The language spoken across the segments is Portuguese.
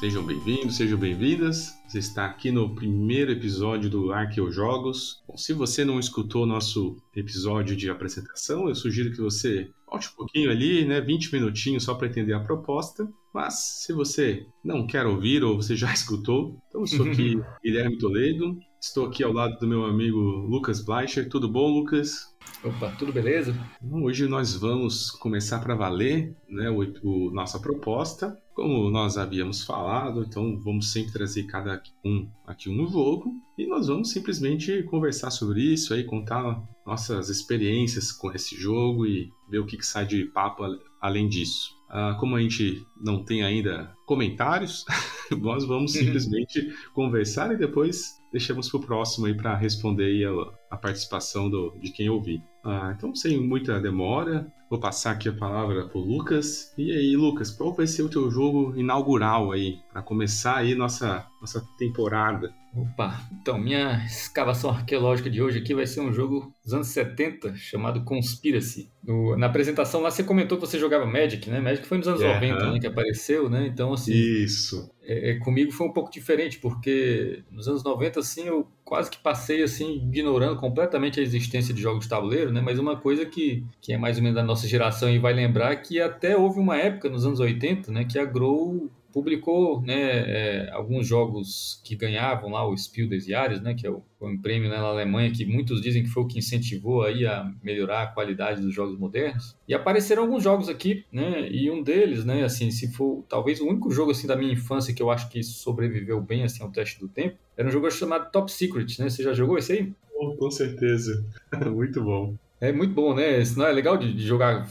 Sejam bem-vindos, sejam bem-vindas. Você está aqui no primeiro episódio do Arqueojogos. Bom, se você não escutou nosso episódio de apresentação, eu sugiro que você volte um pouquinho ali, né, 20 minutinhos só para entender a proposta. Mas se você não quer ouvir ou você já escutou, então eu sou aqui Guilherme Toledo, estou aqui ao lado do meu amigo Lucas Bleicher. Tudo bom, Lucas? Opa, tudo beleza? Hoje nós vamos começar para valer né, o, o, nossa proposta. Como nós havíamos falado, então vamos sempre trazer cada um aqui um jogo e nós vamos simplesmente conversar sobre isso, aí contar nossas experiências com esse jogo e ver o que, que sai de papo além disso. Ah, como a gente não tem ainda comentários, nós vamos uhum. simplesmente conversar e depois deixamos para o próximo aí para responder aí a, a participação do, de quem ouvir. Ah, então, sem muita demora, vou passar aqui a palavra para o Lucas. E aí, Lucas, qual vai ser o teu jogo inaugural aí, para começar aí nossa, nossa temporada? Opa, então minha escavação arqueológica de hoje aqui vai ser um jogo dos anos 70 chamado Conspiracy. No, na apresentação lá você comentou que você jogava Magic, né? Magic foi nos anos é, 90 né, que apareceu, né? Então, assim. Isso. É, é, comigo foi um pouco diferente, porque nos anos 90, assim, eu quase que passei, assim, ignorando completamente a existência de jogos de tabuleiro, né? Mas uma coisa que, que é mais ou menos da nossa geração e vai lembrar que até houve uma época nos anos 80, né? Que a Grow publicou né, é, alguns jogos que ganhavam lá o Spiel des Jahres, né, que é o, um prêmio né, na Alemanha que muitos dizem que foi o que incentivou aí a melhorar a qualidade dos jogos modernos. E apareceram alguns jogos aqui, né, e um deles, né, assim, se for talvez o único jogo assim da minha infância que eu acho que sobreviveu bem assim ao teste do tempo, era um jogo chamado Top Secret, né? Você já jogou esse aí? Oh, com certeza. Muito bom. É muito bom, né? Não é legal de, de, jogar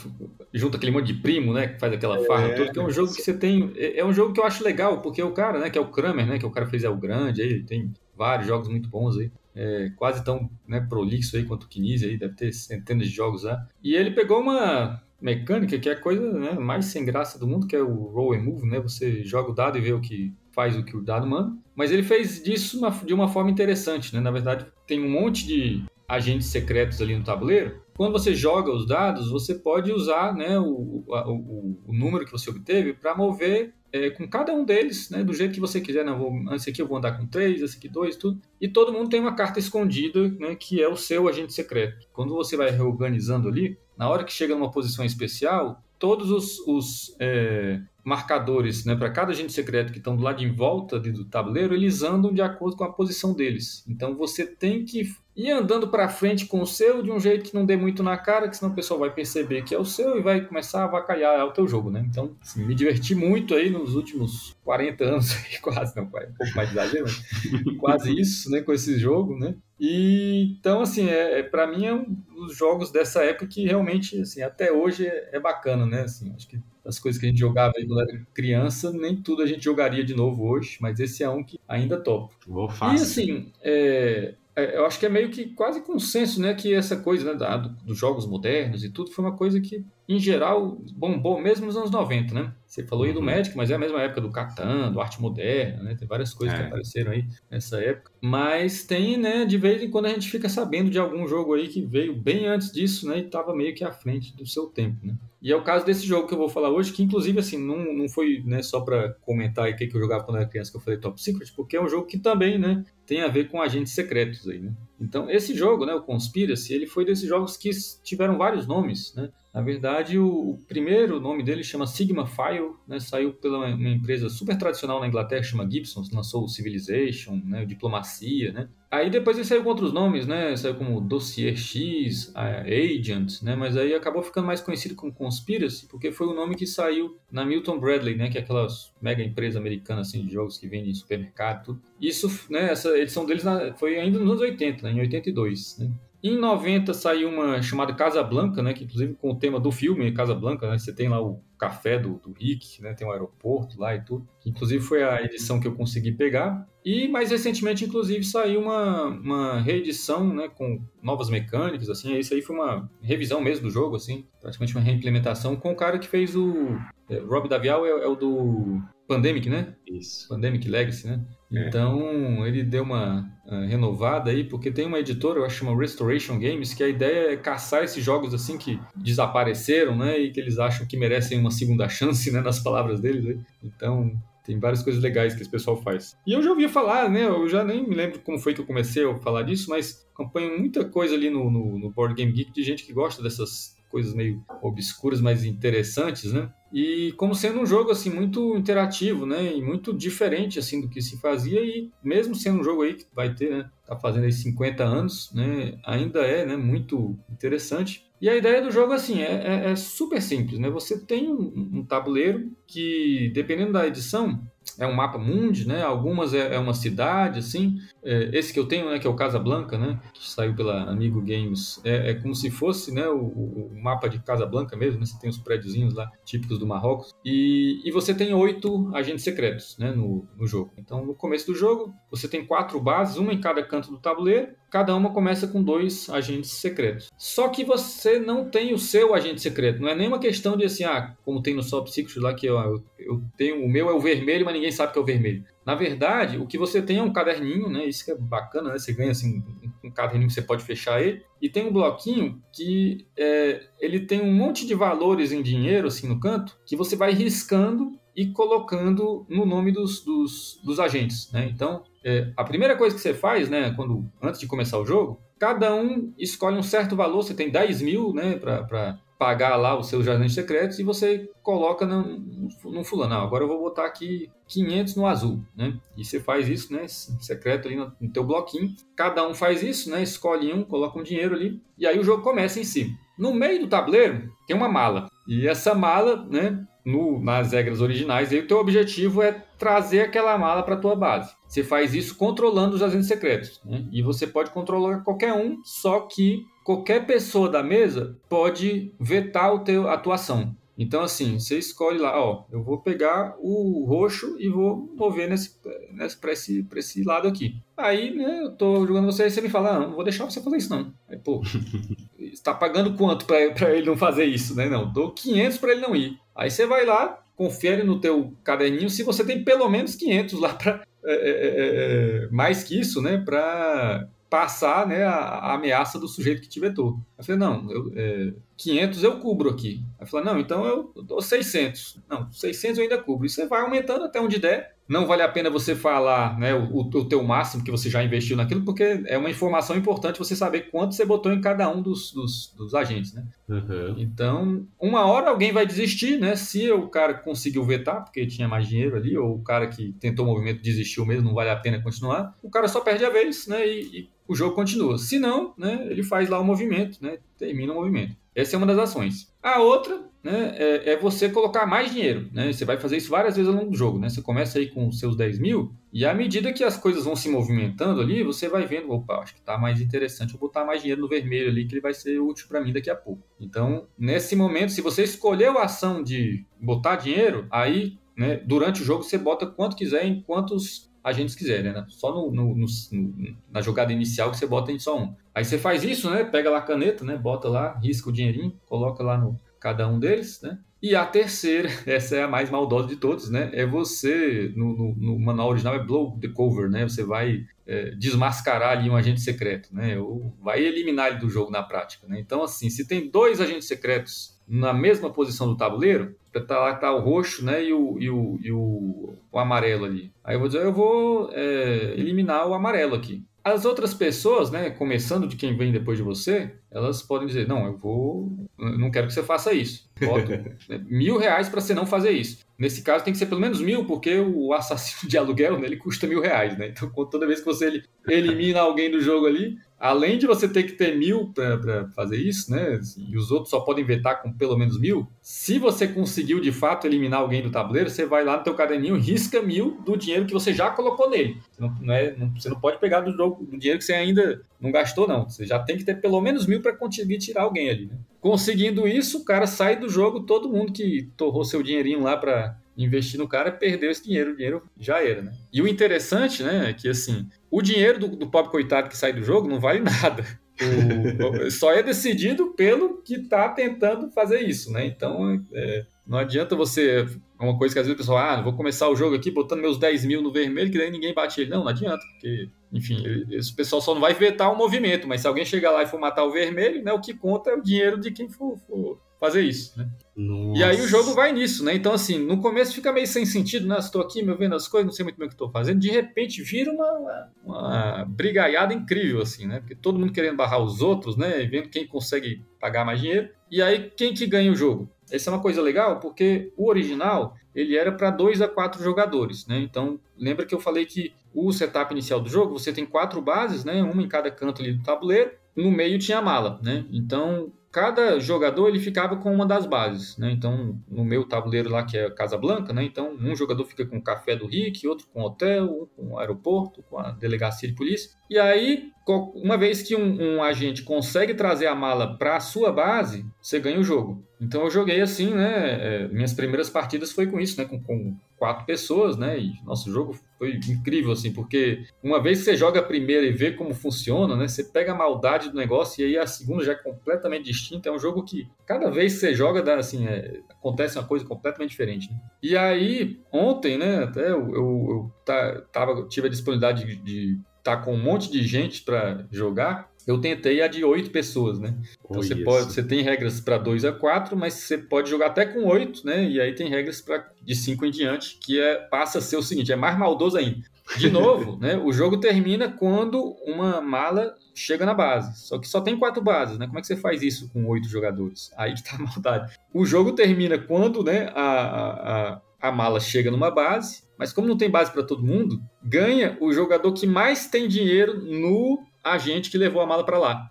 junto aquele monte de primo, né? Que faz aquela farra é, toda. Que é um jogo que você tem. É, é um jogo que eu acho legal, porque o cara, né? Que é o Kramer, né? Que o cara fez é o grande aí, tem vários jogos muito bons aí. É, quase tão né, prolixo aí quanto o Kinese aí, deve ter centenas de jogos lá. E ele pegou uma mecânica que é a coisa né, mais sem graça do mundo, que é o roll and move, né? Você joga o dado e vê o que faz o que o dado manda. Mas ele fez disso uma, de uma forma interessante, né? Na verdade, tem um monte de agentes secretos ali no tabuleiro, quando você joga os dados, você pode usar né, o, o, o número que você obteve para mover é, com cada um deles, né, do jeito que você quiser. Não, vou, esse aqui eu vou andar com três, esse aqui dois, tudo. E todo mundo tem uma carta escondida, né, que é o seu agente secreto. Quando você vai reorganizando ali, na hora que chega numa posição especial, todos os, os é, marcadores né, para cada agente secreto que estão do lado em volta do tabuleiro, eles andam de acordo com a posição deles. Então você tem que ir andando para frente com o seu de um jeito que não dê muito na cara, que senão o pessoal vai perceber que é o seu e vai começar a avacalhar o teu jogo, né? Então, assim, me diverti muito aí nos últimos 40 anos, quase, não, um pouco mais de exagero, quase isso, né, com esse jogo, né? E, então, assim, é, é para mim é um dos jogos dessa época que realmente, assim, até hoje é, é bacana, né? Assim, acho que as coisas que a gente jogava quando era criança, nem tudo a gente jogaria de novo hoje, mas esse é um que ainda top. Vou E assim, é, eu acho que é meio que quase consenso, né, que essa coisa né, da, do, dos jogos modernos e tudo foi uma coisa que, em geral, bombou mesmo nos anos 90, né? Você falou aí do uhum. Magic, mas é a mesma época do Catan, do Arte Moderna, né? Tem várias coisas é. que apareceram aí nessa época. Mas tem, né, de vez em quando a gente fica sabendo de algum jogo aí que veio bem antes disso, né, e estava meio que à frente do seu tempo, né? E é o caso desse jogo que eu vou falar hoje, que inclusive, assim, não, não foi né, só para comentar o que, que eu jogava quando era criança, que eu falei Top Secret, porque é um jogo que também, né, tem a ver com agentes secretos aí, né? Então, esse jogo, né, o Conspiracy, ele foi desses jogos que tiveram vários nomes, né? Na verdade, o, o primeiro nome dele chama Sigma File, né? Saiu pela uma empresa super tradicional na Inglaterra, chama Gibson, lançou o Civilization, né, o Diplomacia, né? Aí depois ele saiu com outros nomes, né? Saiu como Dossier X, Agent, né? Mas aí acabou ficando mais conhecido como Conspiracy, porque foi o nome que saiu na Milton Bradley, né? Que é aquela mega empresa americana assim de jogos que vende em supermercado, tudo. Isso, né? Essa edição deles foi ainda nos anos 80, né? Em 82, né? Em 90 saiu uma chamada Casa Blanca, né, que inclusive com o tema do filme Casa Blanca, né, você tem lá o café do, do Rick, né, tem um aeroporto lá e tudo, que inclusive foi a edição que eu consegui pegar. E mais recentemente, inclusive, saiu uma, uma reedição né, com novas mecânicas, assim, isso aí foi uma revisão mesmo do jogo, assim, praticamente uma reimplementação com o cara que fez o... É, Rob Davial é, é o do Pandemic, né? Isso. Pandemic Legacy, né? É. Então, ele deu uma uh, renovada aí, porque tem uma editora, eu acho que chama Restoration Games, que a ideia é caçar esses jogos assim que desapareceram, né? E que eles acham que merecem uma segunda chance, né? Nas palavras deles. Aí. Então, Tem várias coisas legais que esse pessoal faz. E eu já ouvi falar, né? Eu já nem me lembro como foi que eu comecei a falar disso, mas acompanho muita coisa ali no, no, no Board Game Geek de gente que gosta dessas coisas meio obscuras, mas interessantes, né? E como sendo um jogo assim muito interativo, né, e muito diferente assim do que se fazia e mesmo sendo um jogo aí que vai ter, né, tá fazendo aí 50 anos, né, ainda é, né, muito interessante. E a ideia do jogo assim é, é, é super simples, né? Você tem um, um tabuleiro que dependendo da edição é um mapa mundi, né? Algumas é, é uma cidade, assim. É, esse que eu tenho, né? Que é o Casablanca, né? Que saiu pela Amigo Games. É, é como se fosse, né? O, o, mapa de Casablanca mesmo, né? Você tem os prédiozinhos lá, típicos do Marrocos. E, e você tem oito agentes secretos, né? No, no jogo. Então, no começo do jogo, você tem quatro bases, uma em cada canto do tabuleiro. Cada uma começa com dois agentes secretos. Só que você não tem o seu agente secreto. Não é nenhuma questão de assim, ah, como tem no Sop Secret lá, que eu, eu tenho, o meu é o vermelho, mas ninguém sabe que é o vermelho. Na verdade, o que você tem é um caderninho, né? Isso que é bacana, né? Você ganha assim, um caderninho que você pode fechar ele. E tem um bloquinho que é, ele tem um monte de valores em dinheiro, assim, no canto, que você vai riscando e colocando no nome dos, dos, dos agentes, né? Então, é, a primeira coisa que você faz, né, quando, antes de começar o jogo, cada um escolhe um certo valor, você tem 10 mil, né, para pagar lá os seus jardins secretos e você coloca no, no fulano. Ah, agora eu vou botar aqui 500 no azul, né? E você faz isso, né? Secreto ali no, no teu bloquinho. Cada um faz isso, né? Escolhe um, coloca um dinheiro ali e aí o jogo começa em si. No meio do tabuleiro tem uma mala e essa mala, né? No, nas regras originais, aí o teu objetivo é trazer aquela mala para tua base. Você faz isso controlando os agentes secretos, né? E você pode controlar qualquer um, só que qualquer pessoa da mesa pode vetar o teu, a tua ação. Então, assim, você escolhe lá, ó, eu vou pegar o roxo e vou mover nesse, nesse, para esse, esse lado aqui. Aí, né, eu tô jogando você e você me fala, ah, não vou deixar você fazer isso, não. Aí, pô, está pagando quanto para ele não fazer isso, né? Não, dou 500 para ele não ir. Aí você vai lá, confere no teu caderninho se você tem pelo menos 500 lá para é, é, é, é, mais que isso, né, para passar né, a, a, ameaça do sujeito que te vetou. Eu falei, não, eu, é, 500 eu cubro aqui. Aí falou, não, então eu dou 600. Não, 600 eu ainda cubro. E você vai aumentando até onde der. Não vale a pena você falar né, o, o teu máximo que você já investiu naquilo, porque é uma informação importante você saber quanto você botou em cada um dos, dos, dos agentes. Né? Uhum. Então, uma hora alguém vai desistir, né? Se o cara conseguiu vetar, porque tinha mais dinheiro ali, ou o cara que tentou o movimento desistiu mesmo, não vale a pena continuar, o cara só perde a vez, né? E, e o jogo continua. Se não, né, ele faz lá o movimento, né, termina o movimento. Essa é uma das ações. A outra né, é, é, você colocar mais dinheiro. Né? Você vai fazer isso várias vezes ao longo do jogo. Né? Você começa aí com os seus 10 mil, e à medida que as coisas vão se movimentando ali, você vai vendo, opa, acho que está mais interessante eu botar mais dinheiro no vermelho ali, que ele vai ser útil para mim daqui a pouco. Então, nesse momento, se você escolheu a ação de botar dinheiro, aí né, durante o jogo você bota quanto quiser em quantos agentes quiserem, né? Só no, no, no, na jogada inicial que você bota em só um. Aí você faz isso, né? Pega lá a caneta, né? Bota lá, risca o dinheirinho, coloca lá no cada um deles, né? E a terceira, essa é a mais maldosa de todos, né? É você, no, no, no manual original, é blow the cover, né? Você vai é, desmascarar ali um agente secreto, né? Ou vai eliminar ele do jogo na prática, né? Então, assim, se tem dois agentes secretos na mesma posição do tabuleiro, tá lá tá o roxo, né, e o, e o, e o, o amarelo ali. Aí eu vou dizer, eu vou é, eliminar o amarelo aqui. As outras pessoas, né, começando de quem vem depois de você, elas podem dizer, não, eu vou, eu não quero que você faça isso. Boto mil reais para você não fazer isso. Nesse caso tem que ser pelo menos mil, porque o assassino de aluguel, né, ele custa mil reais, né? Então toda vez que você elimina alguém do jogo ali, além de você ter que ter mil para fazer isso, né? E os outros só podem vetar com pelo menos mil. Se você conseguiu de fato eliminar alguém do tabuleiro, você vai lá no teu caderninho, risca mil do dinheiro que você já colocou nele. Você não, não é, não, você não pode pegar do, jogo, do dinheiro que você ainda não gastou, não. Você já tem que ter pelo menos mil para conseguir tirar alguém ali. Né? Conseguindo isso, o cara sai do jogo, todo mundo que torrou seu dinheirinho lá para investir no cara perdeu esse dinheiro, o dinheiro já era, né? E o interessante, né, é que assim, o dinheiro do, do pobre coitado que sai do jogo não vale nada. O, só é decidido pelo que está tentando fazer isso, né? Então, é, não adianta você. É uma coisa que às vezes o pessoal, ah, vou começar o jogo aqui botando meus 10 mil no vermelho, que daí ninguém bate ele. Não, não adianta, porque, enfim, esse pessoal só não vai vetar o movimento, mas se alguém chegar lá e for matar o vermelho, né, o que conta é o dinheiro de quem for, for fazer isso, né? Nossa. E aí o jogo vai nisso, né? Então, assim, no começo fica meio sem sentido, né? Estou aqui, me vendo as coisas, não sei muito bem o que estou fazendo. De repente vira uma, uma brigaiada incrível, assim, né? Porque todo mundo querendo barrar os outros, né? E vendo quem consegue pagar mais dinheiro. E aí, quem que ganha o jogo? Essa é uma coisa legal, porque o original ele era para dois a quatro jogadores, né? Então, lembra que eu falei que o setup inicial do jogo, você tem quatro bases, né? Uma em cada canto ali do tabuleiro. No meio tinha a mala, né? Então, cada jogador ele ficava com uma das bases, né? Então, no meu tabuleiro lá que é Casa Blanca, né? Então, um jogador fica com o café do Rick, outro com o hotel, um com o aeroporto, com a delegacia de polícia. E aí, uma vez que um, um agente consegue trazer a mala para a sua base, você ganha o jogo. Então, eu joguei assim, né? É, minhas primeiras partidas foi com isso, né? Com, com quatro pessoas, né? E nosso jogo foi incrível, assim, porque uma vez que você joga a primeira e vê como funciona, né? Você pega a maldade do negócio e aí a segunda já é completamente distinta. É um jogo que cada vez que você joga, dá, assim, é, acontece uma coisa completamente diferente. Né? E aí, ontem, né? Até eu, eu, eu tava, tive a disponibilidade de estar tá com um monte de gente para jogar. Eu tentei a de oito pessoas, né? Então você, pode, você tem regras para 2 a 4, mas você pode jogar até com oito, né? E aí tem regras para de 5 em diante, que é, passa a ser o seguinte: é mais maldoso ainda. De novo, né? O jogo termina quando uma mala chega na base. Só que só tem quatro bases, né? Como é que você faz isso com oito jogadores? Aí que tá a maldade. O jogo termina quando, né, a, a, a mala chega numa base, mas como não tem base para todo mundo, ganha o jogador que mais tem dinheiro no a gente que levou a mala para lá.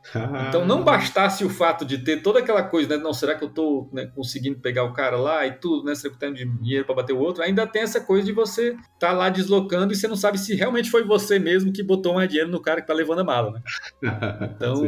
Então não bastasse o fato de ter toda aquela coisa, né? Não, será que eu estou né, conseguindo pegar o cara lá e tudo, né? Será que eu tenho dinheiro para bater o outro? Ainda tem essa coisa de você estar tá lá deslocando e você não sabe se realmente foi você mesmo que botou mais dinheiro no cara que tá levando a mala, né? Então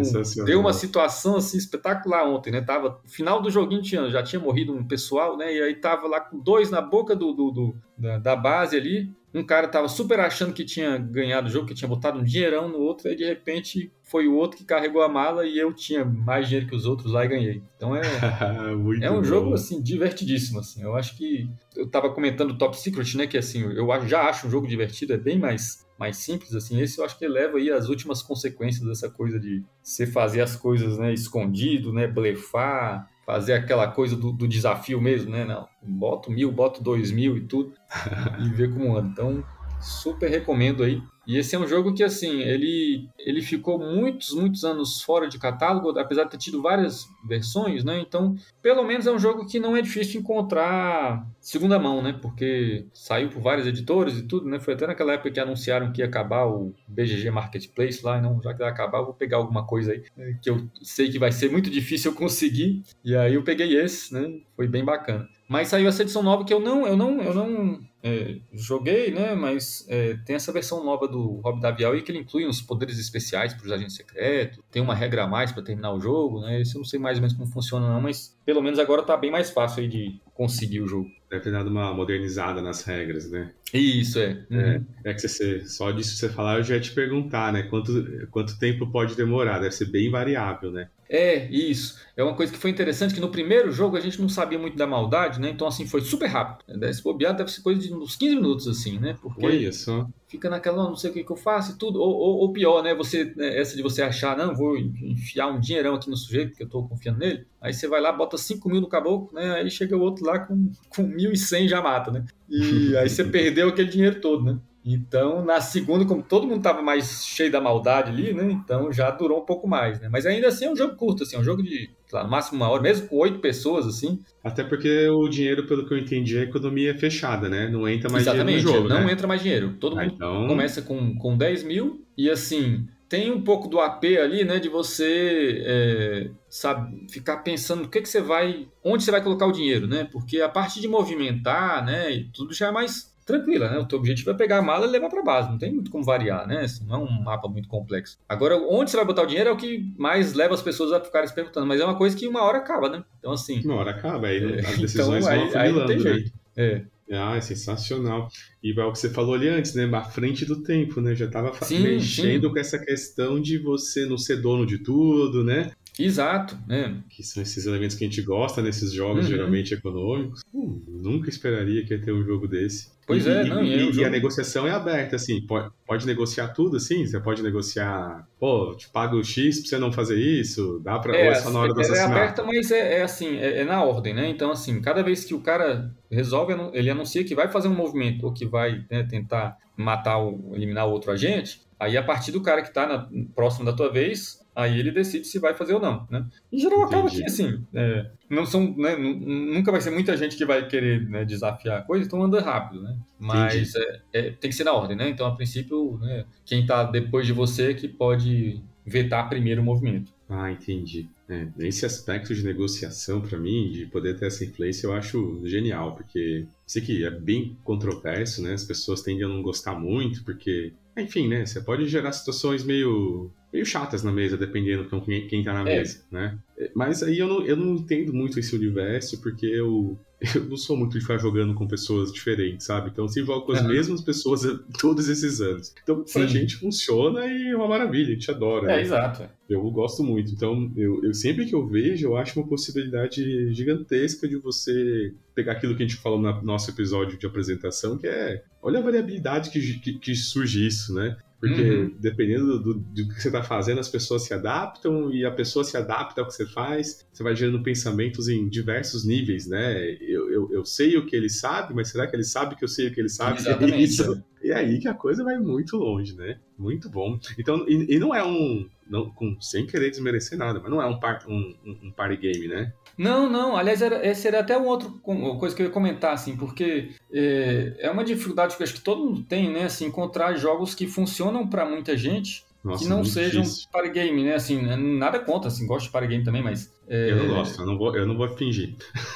deu uma situação assim espetacular ontem, né? Tava final do joguinho tinha, já tinha morrido um pessoal, né? E aí tava lá com dois na boca do, do, do da, da base ali um cara tava super achando que tinha ganhado o jogo, que tinha botado um dinheirão no outro, e de repente foi o outro que carregou a mala e eu tinha mais dinheiro que os outros lá e ganhei. Então é, é um bom. jogo assim divertidíssimo assim. Eu acho que eu tava comentando o Top Secret, né, que assim, eu já acho um jogo divertido, é bem mais mais simples assim. Esse eu acho que leva aí as últimas consequências dessa coisa de você fazer as coisas, né, escondido, né, blefar, fazer aquela coisa do, do, desafio mesmo, né? Não, boto mil, boto dois mil e tudo, e ver como anda. Então, super recomendo aí. E esse é um jogo que, assim, ele, ele ficou muitos, muitos anos fora de catálogo, apesar de ter tido várias versões, né? Então, pelo menos é um jogo que não é difícil encontrar segunda mão, né? Porque saiu por vários editores e tudo, né? Foi até naquela época que anunciaram que ia acabar o BGG Marketplace lá, não, já que vai acabar, vou pegar alguma coisa aí né? que eu sei que vai ser muito difícil eu conseguir. E aí eu peguei esse, né? Foi bem bacana. Mas saiu essa edição nova que eu não, eu não, eu não é, joguei, né? Mas é, tem essa versão nova do Rob Davial e que ele inclui uns poderes especiais para os agentes secretos. Tem uma regra a mais para terminar o jogo, né? Isso eu não sei mais ou menos como funciona, não, mas pelo menos agora tá bem mais fácil aí de conseguir o jogo. Deve ter dado uma modernizada nas regras, né? Isso, é. Uhum. É, é, que você, só disso você falar, eu já ia te perguntar, né? Quanto, quanto tempo pode demorar? Deve ser bem variável, né? É, isso. É uma coisa que foi interessante, que no primeiro jogo a gente não sabia muito da maldade, né? Então, assim, foi super rápido. Esse bobeado deve ser coisa de uns 15 minutos, assim, né? Porque foi isso. Fica naquela, não sei o que, que eu faço e tudo. Ou, ou, ou pior, né? Você, né, essa de você achar, não, vou enfiar um dinheirão aqui no sujeito, porque eu tô confiando nele. Aí você vai lá, bota 5 mil no caboclo, né? Aí chega o outro lá com, com 1.100 já mata, né? E aí você perdeu aquele dinheiro todo, né? Então, na segunda, como todo mundo estava mais cheio da maldade ali, né? Então já durou um pouco mais, né? Mas ainda assim é um jogo curto, assim, é um jogo de, lá, no máximo uma hora, mesmo com oito pessoas, assim. Até porque o dinheiro, pelo que eu entendi, a economia é fechada, né? Não entra mais Exatamente, dinheiro no jogo, não né? entra mais dinheiro. Todo ah, mundo então... começa com, com 10 mil e, assim, tem um pouco do AP ali, né? De você é, sabe, ficar pensando o que, que você vai. onde você vai colocar o dinheiro, né? Porque a parte de movimentar, né? E tudo já é mais tranquila, né? O teu objetivo é pegar a mala e levar para base, não tem muito como variar, né? Assim, não é um mapa muito complexo. Agora, onde você vai botar o dinheiro é o que mais leva as pessoas a ficarem se perguntando, mas é uma coisa que uma hora acaba, né? Então, assim. Uma hora acaba, aí é, as decisões então, vão aí, aí não tem né? jeito. É. Ah, é sensacional. E é o que você falou ali antes, né? À frente do tempo, né? Já estava mexendo sim. com essa questão de você não ser dono de tudo, né? Exato, né? Que são esses elementos que a gente gosta nesses jogos uhum. geralmente econômicos. Hum, nunca esperaria que ia ter um jogo desse. Pois e, é, não, e, é um e, a negociação é aberta, assim, pode, pode negociar tudo, assim, você pode negociar, pô, te pago X pra você não fazer isso, dá pra, é, ou é só na hora do assassinato? É aberta, mas é, é assim, é, é, na ordem, né, então assim, cada vez que o cara resolve, ele anuncia que vai fazer um movimento ou que vai né, tentar matar ou eliminar o outro agente, aí a partir do cara que tá na, próximo da tua vez, aí ele decide se vai fazer ou não, né? Em geral acaba que assim, é, não são, né, nunca vai ser muita gente que vai querer né, desafiar a coisa, então anda rápido, né? Mas é, é, tem que ser na ordem, né? Então a princípio, né, quem está depois de você que pode vetar primeiro o movimento. Ah, entendi. É, esse aspecto de negociação, para mim, de poder ter essa influência, eu acho genial, porque sei que é bem controverso, né? As pessoas tendem a não gostar muito, porque, enfim, né? Você pode gerar situações meio meio chatas na mesa, dependendo de quem, tá na é. mesa, né? Mas aí eu não, eu não entendo muito esse universo, porque eu, eu não sou muito de ficar jogando com pessoas diferentes, sabe? Então, se jogo com as uhum. mesmas pessoas todos esses anos. Então, pra Sim. gente funciona e é uma maravilha, a gente adora. É, né? exato. Eu gosto muito. Então, eu, eu, sempre que eu vejo, eu acho uma possibilidade gigantesca de você pegar aquilo que a gente falou no nosso episódio de apresentação, que é olha a variabilidade que, que, que surge isso, né? Porque uhum. dependendo do, do, que você está fazendo, as pessoas se adaptam e a pessoa se adapta ao que você faz. Você vai gerando pensamentos em diversos níveis, né? Eu, eu, eu sei o que ele sabe, mas será que ele sabe que eu sei o que ele sabe? Exatamente. Isso. E é aí que a coisa vai muito longe, né? Muito bom. Então, e, e não é um. Não, com, sem querer desmerecer nada, mas não é um, par, um, um party game, né? Não, não. Aliás, era, esse era até um outro coisa que eu ia comentar, assim, porque é, é uma dificuldade que eu acho que todo mundo tem, né? Assim, encontrar jogos que funcionam para muita gente Nossa, que não sejam difícil. party game, né? Assim, né, nada contra, assim, gosto de party game também, mas. É... Eu não gosto, eu não vou, eu não vou fingir.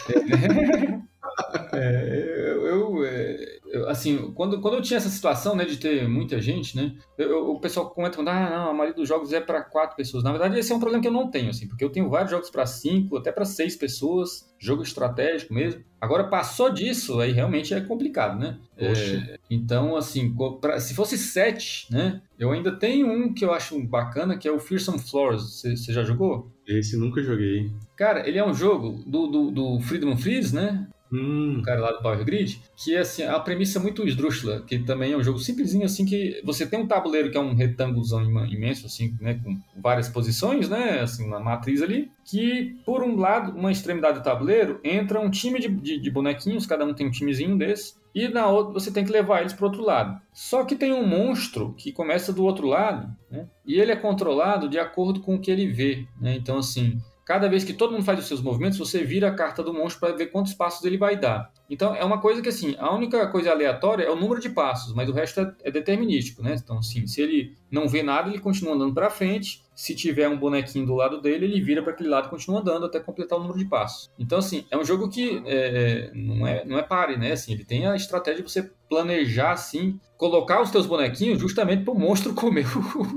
É, é, eu, assim, quando, quando eu tinha essa situação, né, de ter muita gente, né, eu, o pessoal comenta, ah, não, a maioria dos jogos é para quatro pessoas. Na verdade, esse é um problema que eu não tenho, assim, porque eu tenho vários jogos para cinco, até para seis pessoas, jogo estratégico mesmo. Agora, passou disso, aí realmente é complicado, né? É, então, assim, pra, se fosse sete, né, eu ainda tenho um que eu acho bacana, que é o Fearsome Floors. Você já jogou? Esse nunca joguei. Cara, ele é um jogo do, do, do Freedom Freeze, né? Hum. O cara lá do Power Grid, que é assim, a premissa é muito esdrúxula, que também é um jogo simplesinho, assim, que você tem um tabuleiro que é um retângulozão imenso, assim, né, com várias posições, né, assim, uma matriz ali, que por um lado, uma extremidade do tabuleiro, entra um time de, de, de bonequinhos, cada um tem um timezinho desse, e na outra você tem que levar eles para outro lado. Só que tem um monstro que começa do outro lado, né, e ele é controlado de acordo com o que ele vê, né, então assim Cada vez que todo mundo faz os seus movimentos, você vira a carta do monstro para ver quantos passos ele vai dar. Então é uma coisa que assim, a única coisa aleatória é o número de passos, mas o resto é, é determinístico, né? Então assim, se ele não vê nada, ele continua andando para frente. Se tiver um bonequinho do lado dele, ele vira para aquele lado e continua andando até completar o número de passos. Então assim, é um jogo que é, é não é não é pare, né? Assim, ele tem a estratégia de você planejar assim, colocar os teus bonequinhos justamente para o monstro comer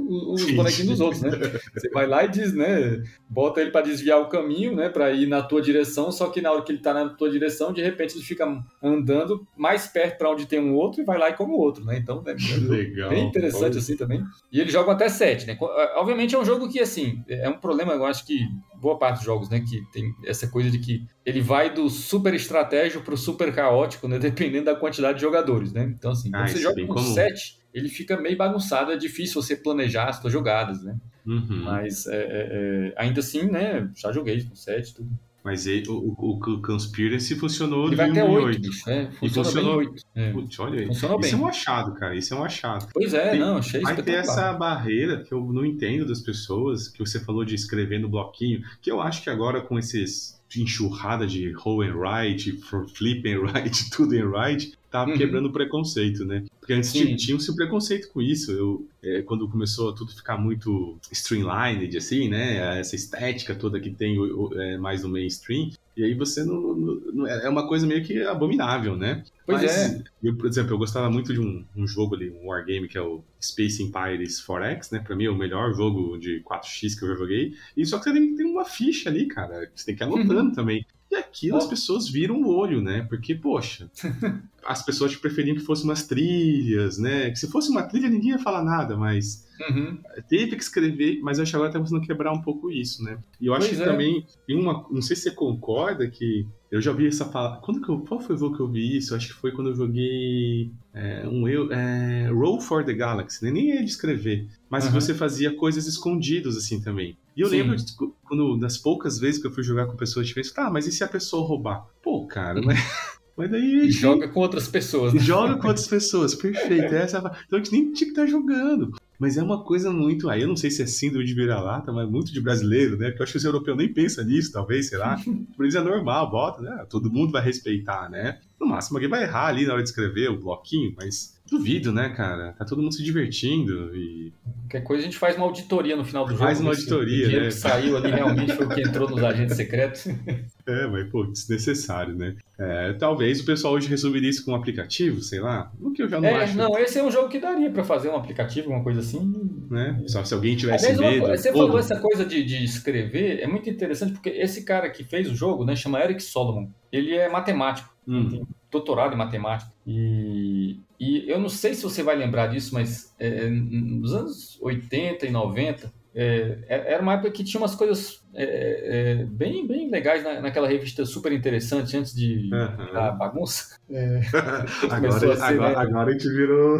os bonequinhos dos outros, né? Você vai lá e diz, né? Bota ele para desviar o caminho, né? Para ir na tua direção, só que na hora que ele está na tua direção, de repente ele fica andando mais perto para onde tem um outro e vai lá e come o outro, né? Então é Legal. bem interessante assim também. E eles jogam até sete, né? Obviamente é um jogo que assim é um problema, eu acho que boa parte dos jogos, né? Que tem essa coisa de que ele vai do super estratégico pro super caótico, né? Dependendo da quantidade de jogadores, né? Então, assim, quando ah, você joga com comum. sete, ele fica meio bagunçado, é difícil você planejar as suas jogadas, né? Uhum. Mas é, é, é, ainda assim, né? Já joguei com sete, tudo. Mas ele, o, o, o Conspiracy funcionou ele vai até 8, bicho. É, funcionou. Bem 8. É. Putz, olha aí. Funcionou isso bem. é um achado, cara. Isso é um achado. Pois é, Tem, não, achei Vai ter essa barreira que eu não entendo das pessoas, que você falou de escrever no bloquinho, que eu acho que agora com esses enxurrada de roll and write, flip and write, tudo and write, tá uhum. quebrando o preconceito, né? Porque antes tinha-se um preconceito com isso. Eu, é, quando começou a tudo ficar muito streamlined, assim, né? Essa estética toda que tem é, mais no mainstream. E aí você não, não, não, É uma coisa meio que abominável, né? Pois Mas, é. Eu, por exemplo, eu gostava muito de um, um jogo ali, um wargame, que é o Space Empires 4X, né? Pra mim é o melhor jogo de 4x que eu já joguei. E só que você tem, tem uma ficha ali, cara. Você tem que ir anotando uhum. também. E aquilo as pessoas viram o olho, né? Porque, poxa, as pessoas preferiam que fosse umas trilhas, né? Que se fosse uma trilha ninguém ia falar nada, mas uhum. teve que escrever, mas eu acho que agora tá começando a quebrar um pouco isso, né? E eu acho pois que é. também, uma, não sei se você concorda que eu já vi essa palavra. Quando que eu, qual foi o jogo que eu vi isso? Eu acho que foi quando eu joguei é, um eu, é, Roll for the Galaxy, né? nem é de escrever, mas uhum. você fazia coisas escondidas assim também. E eu Sim. lembro de, quando das poucas vezes que eu fui jogar com pessoas diferentes, tá, mas e se a pessoa roubar? Pô, cara, mas Mas daí. E joga com outras pessoas. Né? Joga com outras pessoas, perfeito. Essa... É então a gente nem tinha que estar tá jogando. Mas é uma coisa muito. Aí eu não sei se é síndrome de vira-lata, mas muito de brasileiro, né? Porque eu acho que os europeus nem pensam nisso, talvez, sei lá. Por isso é normal, bota, né? Todo mundo vai respeitar, né? No máximo, alguém vai errar ali na hora de escrever o bloquinho, mas duvido, né, cara? Tá todo mundo se divertindo e. Qualquer coisa a gente faz uma auditoria no final do jogo. Faz uma auditoria, né? O que saiu ali realmente foi o que entrou nos agentes secretos. É, mas, pô, desnecessário, né? É, talvez o pessoal hoje resolveria isso com um aplicativo, sei lá. O que eu já não é, acho. Não, esse é um jogo que daria para fazer um aplicativo, uma coisa assim. Né? Só se alguém tivesse medo. Uma, você falou essa coisa de, de escrever, é muito interessante, porque esse cara que fez o jogo, né, chama Eric Solomon. Ele é matemático. Hum. Tem doutorado em matemática. E, e eu não sei se você vai lembrar disso, mas é, nos anos 80 e 90, é, é, era uma época que tinha umas coisas é, é, bem, bem legais na, naquela revista super interessante antes de uhum. a bagunça. É, agora, a ser, agora, né? agora, a gente virou.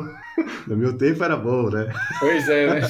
No meu tempo era bom, né? Pois é, né?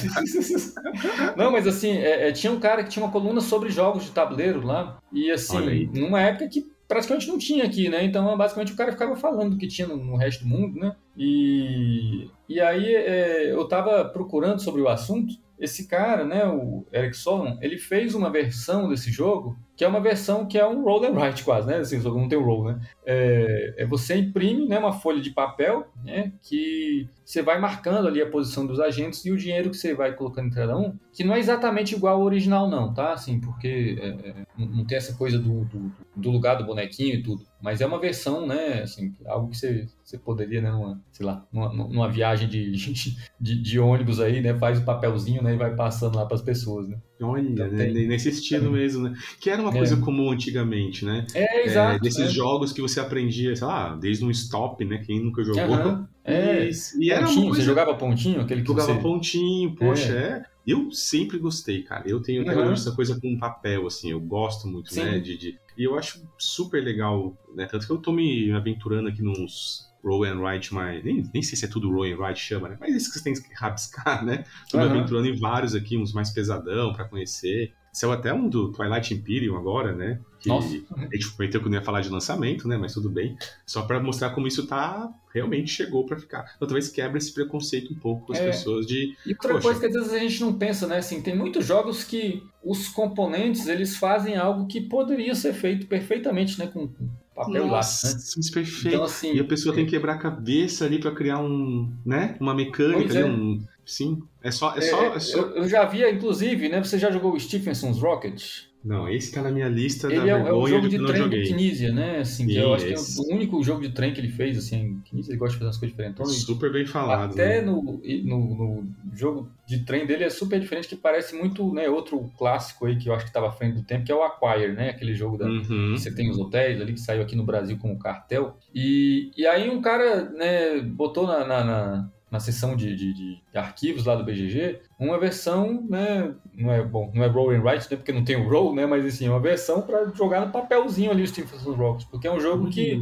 Não, mas assim, é, tinha um cara que tinha uma coluna sobre jogos de tabuleiro lá. E assim, numa época que praticamente não tinha aqui, né? Então, basicamente, o cara ficava falando do que tinha no, no resto do mundo, né? E, e aí é, eu estava procurando sobre o assunto esse cara, né, o Eric Solomon, ele fez uma versão desse jogo que é uma versão que é um roll and write quase, né? Assim, o jogo não tem um roll, né? É, é, você imprime né, uma folha de papel né, que você vai marcando ali a posição dos agentes e o dinheiro que você vai colocando em cada um, que não é exatamente igual ao original não, tá? Assim, porque é, é não tem essa coisa do, do, do, lugar do bonequinho e tudo. Mas é uma versão, né, assim, algo que você, você poderia, né, numa, sei lá, numa, numa viagem de, de, de, ônibus aí, né, faz o papelzinho, né, e vai passando lá para as pessoas, né? Olha, então, né, nesse estilo mesmo, né? Que era uma coisa é. comum antigamente, né? É, exato. É, desses é. jogos que você aprendia, sei lá, desde um stop, né? Quem nunca jogou. Uhum. É, e, era pontinho, coisa... você jogava pontinho? Aquele que jogava você... pontinho, poxa, é. é. Eu sempre gostei, cara. Eu tenho até uhum. essa coisa com papel, assim, eu gosto muito, né, Sim. né? De, de, E eu acho super legal, né? Tanto que eu tô me aventurando aqui nos roll and write mais. Nem, nem sei se é tudo roll and write chama, né? Mas esses que você tem que rabiscar, né? Tô me aventurando em vários aqui, uns mais pesadão para conhecer. Saiu até um do Twilight Imperium agora, né? Que Nossa. a gente prometeu que não ia falar de lançamento, né? Mas tudo bem. Só para mostrar como isso tá realmente chegou para ficar. Então, talvez quebra esse preconceito um pouco com as é. pessoas de. E outra coisa que às vezes a gente não pensa, né? Assim, tem muitos jogos que os componentes eles fazem algo que poderia ser feito perfeitamente, né? Com papel Nossa, né? perfeito. Então, assim, e a pessoa é... tem que quebrar a cabeça ali para criar um, né? Uma mecânica, é. um Sim, é só. É, é só, é só... Eu, eu, já vi, inclusive, né? Você já jogou o Stephenson's Rocket? Não, esse tá na minha lista ele da é, é o jogo de, de trem joguei. do Kinesia, né? Assim, que eu acho que é o único jogo de trem que ele fez, assim, Kinesia ele gosta de fazer umas coisas diferentes. Então, super bem falado. Até né? no, no, no, jogo de trem dele é super diferente, que parece muito, né, outro clássico aí que eu acho que estava à frente do tempo, que é o Acquire, né? Aquele jogo da, uhum. que você tem os hotéis ali, que saiu aqui no Brasil como cartel. E, e aí um cara, né, botou na, na, na na seção de, de, de, arquivos lá do BGG, uma versão, né, não é bom, não é roll and write, né, porque não tem o roll, né, mas assim, é uma versão para jogar no papelzinho ali os Stephen's Rocks, porque é um jogo que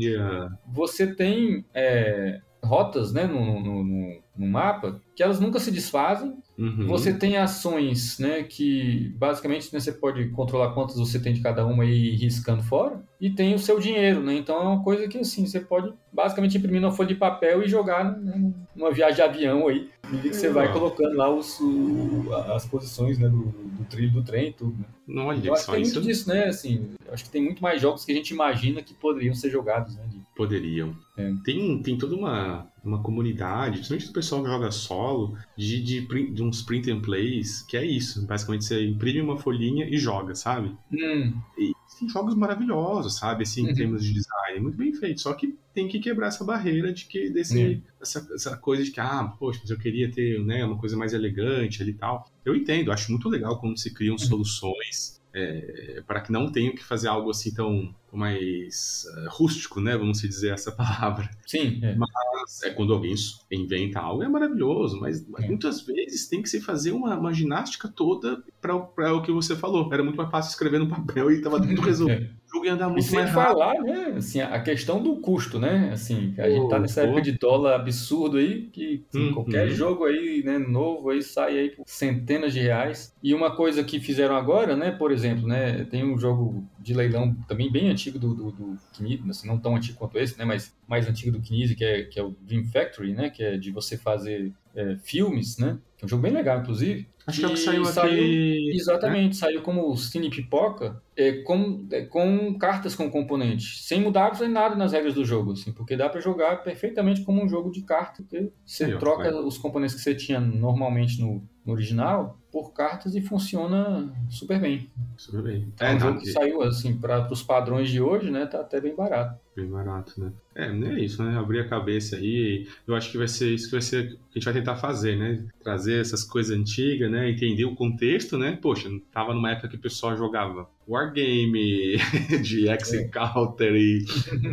você tem é, rotas, né, no, no, no, no mapa que elas nunca se desfazem. Uhum. Você tem ações, né, que basicamente né, você pode controlar quantas você tem de cada uma e ir riscando fora. E tem o seu dinheiro, né? Então é uma coisa que assim, você pode basicamente imprimir uma folha de papel e jogar né, numa viagem de avião aí. E que você vai colocando lá os, o, as posições né, do, do trilho do trem e tudo. Né? Não, olha eu acho que tem isso. muito disso, né? Assim, acho que tem muito mais jogos que a gente imagina que poderiam ser jogados, né? De... Poderiam. É. Tem, tem toda uma, uma comunidade, principalmente o pessoal que joga solo, de, de, de, uns print and plays, que é isso. Basicamente você imprime uma folhinha e joga, sabe? Hum. E tem jogos maravilhosos, sabe? Assim, uhum. em termos de design, muito bem feito. Só que tem que quebrar essa barreira de que desse uhum. essa, essa coisa de que ah, poxa, mas eu queria ter, né, uma coisa mais elegante ali e tal. Eu entendo, acho muito legal quando se criam uhum. soluções é, para que não tenha que fazer algo assim tão mais uh, rústico, né? Vamos dizer essa palavra. Sim. É. Mas é quando alguém inventa algo é maravilhoso, mas é. muitas vezes tem que se fazer uma, uma ginástica toda para o que você falou. Era muito mais fácil escrever no papel e estava tudo resolvido. É. O jogo ia andar muito e sem mais falar, né? Assim, a questão do custo, né? Assim, a gente tá nessa época de dólar absurdo aí, que assim, qualquer jogo aí, né, novo aí sai aí por centenas de reais. E uma coisa que fizeram agora, né, por exemplo, né, tem um jogo de leilão também bem antigo do, do, do Knizia, assim, não tão antigo quanto esse, né, mas mais antigo do Knizia, que é, que é o Dream Factory, né, que é de você fazer é, filmes, né, que é um jogo bem legal, inclusive. Acho que, é que saiu, saiu aqui... Exatamente, né? saiu como Cine Pipoca, é, com, é, com cartas com componentes, sem mudar absolutamente nada nas regras do jogo, assim, porque dá para jogar perfeitamente como um jogo de carta, porque você troca os componentes que você tinha normalmente no, no original por cartas e funciona super bem. Super bem. É, um jogo que saiu assim para os padrões de hoje, né? Tá até bem barato. Bem barato, né? É, não é isso, né? Abrir a cabeça aí. Eu acho que vai ser isso que vai ser que a gente vai tentar fazer, né? Trazer essas coisas antigas, né? Entender o contexto, né? Poxa, tava numa época que o pessoal jogava Wargame, de é. e.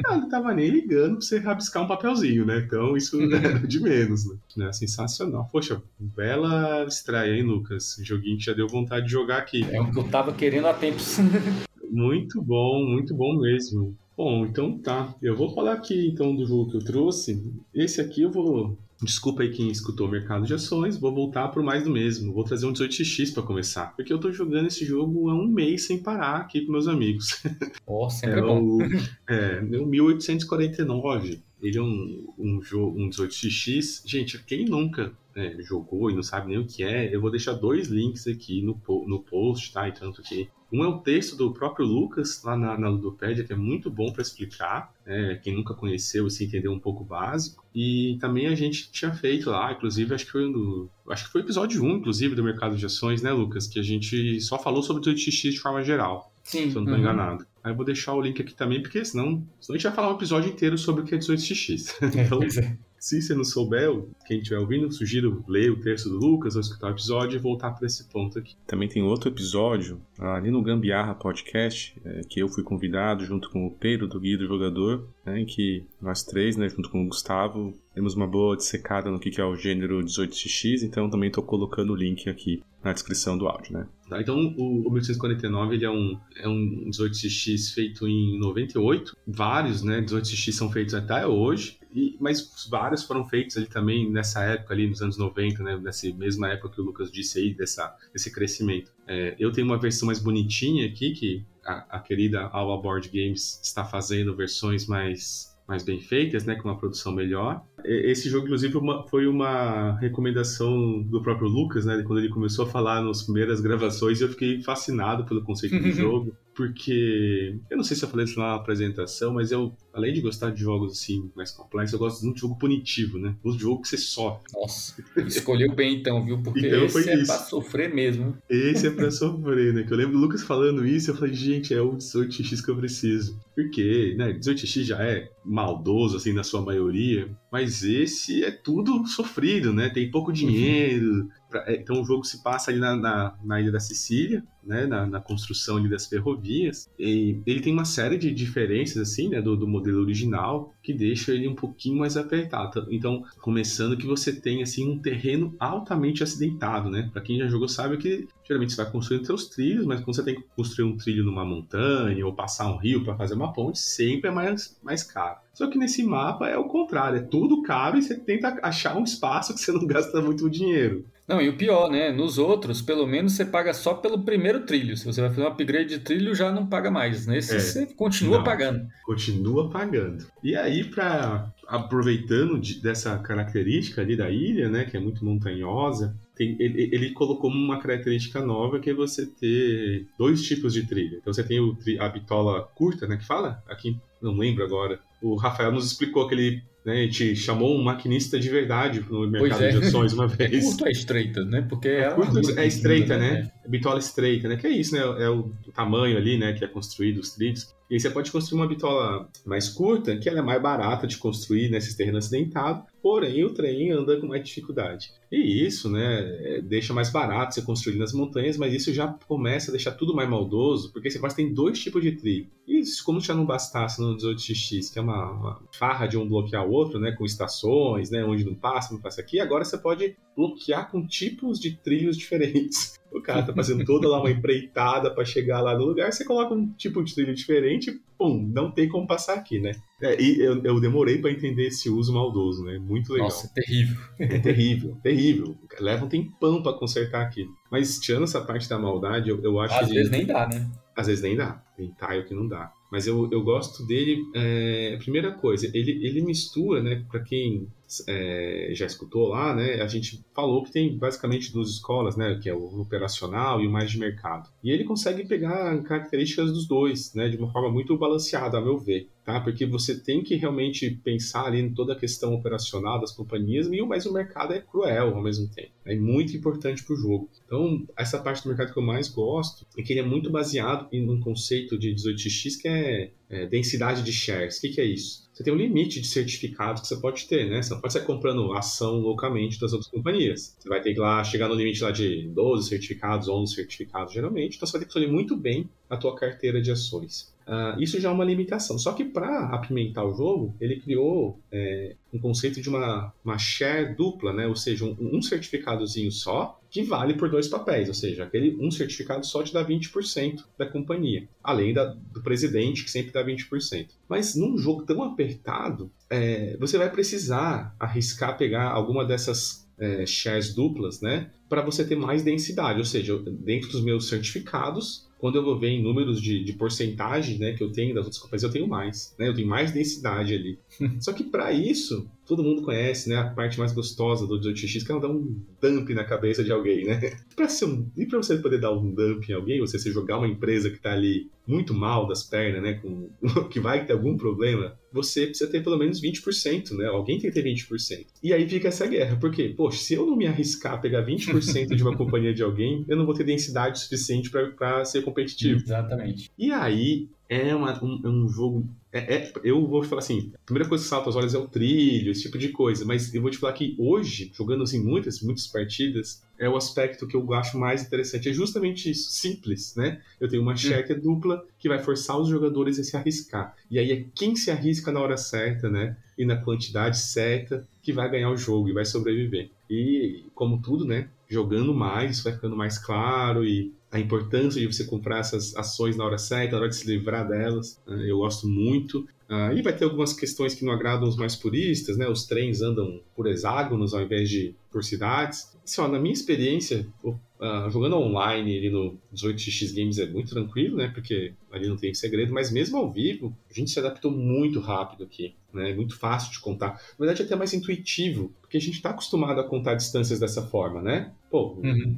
Não, não tava nem ligando pra você rabiscar um papelzinho, né? Então isso era de menos, né? É sensacional. Poxa, bela estreia, hein, Lucas? Joguinho que já deu vontade de jogar aqui. É o que eu tava querendo há tempos. muito bom, muito bom mesmo. Bom, então tá. Eu vou falar aqui então do jogo que eu trouxe. Esse aqui eu vou. Desculpa aí quem escutou o mercado de ações, vou voltar pro mais do mesmo. Vou trazer um 18x para começar. Porque eu tô jogando esse jogo há um mês sem parar aqui com meus amigos. Oh, sempre é, é bom. O, é, o 1849. Ele é um, um jogo, um 18x. Gente, quem nunca é, jogou e não sabe nem o que é, eu vou deixar dois links aqui no, no post, tá? E tanto aqui um é o texto do próprio Lucas, lá na, na Ludopédia, que é muito bom para explicar. Né? Quem nunca conheceu, se entender um pouco básico. E também a gente tinha feito lá, inclusive, acho que foi no, acho que foi o episódio 1, inclusive, do mercado de ações, né, Lucas? Que a gente só falou sobre o TXX de forma geral. Sim. Se eu não estou uhum. enganado. Aí eu vou deixar o link aqui também, porque senão, senão a gente vai falar um episódio inteiro sobre o que é 18x. então, é, se você não souber, quem estiver ouvindo, sugiro ler o texto do Lucas ou escutar o episódio e voltar para esse ponto aqui. Também tem outro episódio ali no Gambiarra Podcast, é, que eu fui convidado junto com o Pedro, do Guia do Jogador, né, em que nós três, né, junto com o Gustavo, temos uma boa dissecada no que é o gênero 18x, então também estou colocando o link aqui na descrição do áudio, né? Tá, então o, o 1849 ele é um, é um 18x feito em 98, vários, né, 18x são feitos até hoje, e, mas vários foram feitos ali também nessa época, ali nos anos 90, né? Nessa mesma época que o Lucas disse aí, dessa, desse crescimento. É, eu tenho uma versão mais bonitinha aqui, que a, a querida Alba Board Games está fazendo versões mais mais bem feitas, né, com uma produção melhor. Esse jogo, inclusive, uma, foi uma recomendação do próprio Lucas, né, quando ele começou a falar nas primeiras gravações, eu fiquei fascinado pelo conceito do jogo porque eu não sei se eu falei isso na apresentação, mas eu, além de gostar de jogos assim mais complexos, eu gosto muito de jogo punitivo, né? Um jogo que você sofre. Nossa, escolheu bem então, viu? Porque então, esse é isso. pra sofrer mesmo. Esse é pra sofrer, né? Que eu lembro do Lucas falando isso, eu falei, gente, é o 18x que eu preciso. Porque, né, 18x já é maldoso, assim, na sua maioria, mas esse é tudo sofrido, né? Tem pouco dinheiro, é, então o jogo se passa ali na, na, na ilha da Sicília, né, na, na, construção ali das ferrovias. E ele tem uma série de diferenças assim, né, do, do, modelo original, que deixa ele um pouquinho mais apertado. Então, começando que você tem assim um terreno altamente acidentado, né? Para quem já jogou sabe que geralmente você vai construindo seus trilhos, mas quando você tem que construir um trilho numa montanha ou passar um rio para fazer uma ponte, sempre é mais, mais caro. Só que nesse mapa é o contrário, é tudo caro e você tenta achar um espaço que você não gasta muito dinheiro. Não, e o pior, né? Nos outros, pelo menos você paga só pelo primeiro trilho. Se você vai fazer um upgrade de trilho, já não paga mais. Nesse é, você continua não, pagando. Continua pagando. E aí, para aproveitando de, dessa característica ali da ilha, né, que é muito montanhosa, tem, ele, ele, colocou uma característica nova que é você ter dois tipos de trilha. Então você tem o, a bitola curta, né, que fala aqui não lembro agora. O Rafael nos explicou que ele né, a gente chamou um maquinista de verdade no mercado é. de ações uma vez. É curto é estreita, né? Porque é, curto é estreita, né? É. Bitola estreita, né? Que é isso, né? É o, o tamanho ali, né? Que é construído, os trilhos. E aí você pode construir uma bitola mais curta, que ela é mais barata de construir nesses terrenos acidentados, porém o trem anda com mais dificuldade. E isso, né, deixa mais barato você construir nas montanhas, mas isso já começa a deixar tudo mais maldoso, porque você quase tem dois tipos de trilho. E isso, como já não bastasse no 18x, que é uma, uma farra de um bloquear o outro, né, com estações, né, onde não passa, não passa aqui, agora você pode bloquear com tipos de trilhos diferentes. O cara tá fazendo toda lá uma empreitada para chegar lá no lugar, você coloca um tipo de trilho diferente, pum, não tem como passar aqui, né? É, e eu, eu demorei para entender esse uso maldoso, né? Muito legal. Nossa, é terrível. É terrível, terrível. Leva um tempão para consertar aquilo. Mas tirando essa parte da maldade, eu, eu acho Às que. Às vezes nem dá, né? Às vezes nem dá. Tem tile que não dá. Mas eu, eu gosto dele. É, primeira coisa, ele, ele mistura, né? Para quem é, já escutou lá, né? A gente falou que tem basicamente duas escolas, né? Que é o operacional e o mais de mercado. E ele consegue pegar características dos dois, né? De uma forma muito balanceada, a meu ver tá? Porque você tem que realmente pensar ali em toda a questão operacional das companhias, mas o mercado é cruel ao mesmo tempo. É muito importante para o jogo. Então, essa parte do mercado que eu mais gosto é que ele é muito baseado em um conceito de 18x que é, é densidade de shares. O que, que é isso? Você tem um limite de certificados que você pode ter, né? Você não pode sair comprando ação loucamente das outras companhias. Você vai ter que lá chegar no limite lá de 12 certificados, 11 certificados geralmente. Então você vai ter que escolher muito bem a tua carteira de ações. Uh, isso já é uma limitação. Só que para apimentar o jogo, ele criou é, um conceito de uma, uma share dupla, né? ou seja, um, um, certificadozinho só que vale por dois papéis, ou seja, aquele um certificado só te dá 20% da companhia, além da, do presidente que sempre dá 20%. Mas num jogo tão apertado, é, você vai precisar arriscar pegar alguma dessas é, shares duplas, né? Para você ter mais densidade, ou seja, dentro dos meus certificados, quando eu vou ver em números de, de porcentagem né, que eu tenho das outras companhias, eu tenho mais. Né? Eu tenho mais densidade ali. Só que para isso, todo mundo conhece né, a parte mais gostosa do 18x, que é dar um dump na cabeça de alguém. Né? Pra ser um, e para você poder dar um dump em alguém, você se jogar uma empresa que está ali muito mal das pernas, né, com, que vai ter algum problema, você precisa ter pelo menos 20%, né? Alguém tem que ter 20%. E aí fica essa guerra, porque, poxa, se eu não me arriscar a pegar 20% de uma companhia de alguém, eu não vou ter densidade suficiente para ser competitivo. Exatamente. E aí é uma, um, é um jogo é, é, eu vou falar assim, a primeira coisa que salta aos olhos é o trilho, esse tipo de coisa, mas eu vou te falar que hoje, jogando assim muitas, muitas partidas, é o aspecto que eu acho mais interessante. É justamente isso, simples, né? Eu tenho uma cheque hum. dupla que vai forçar os jogadores a se arriscar. E aí é quem se arrisca na hora certa, né? E na quantidade certa que vai ganhar o jogo e vai sobreviver. E como tudo, né? Jogando mais, vai ficando mais claro e a importância de você comprar essas ações na hora certa, na hora de se livrar delas. Né? Eu gosto muito. Uh, e vai ter algumas questões que não agradam os mais puristas, né? Os trens andam por hexágonos ao invés de por cidades. Assim, ó, na minha experiência, uh, jogando online ali no 18x Games é muito tranquilo, né? Porque ali não tem segredo, mas mesmo ao vivo, a gente se adaptou muito rápido aqui. Né? É muito fácil de contar. Na verdade, é até mais intuitivo, porque a gente está acostumado a contar distâncias dessa forma, né? Pô, uhum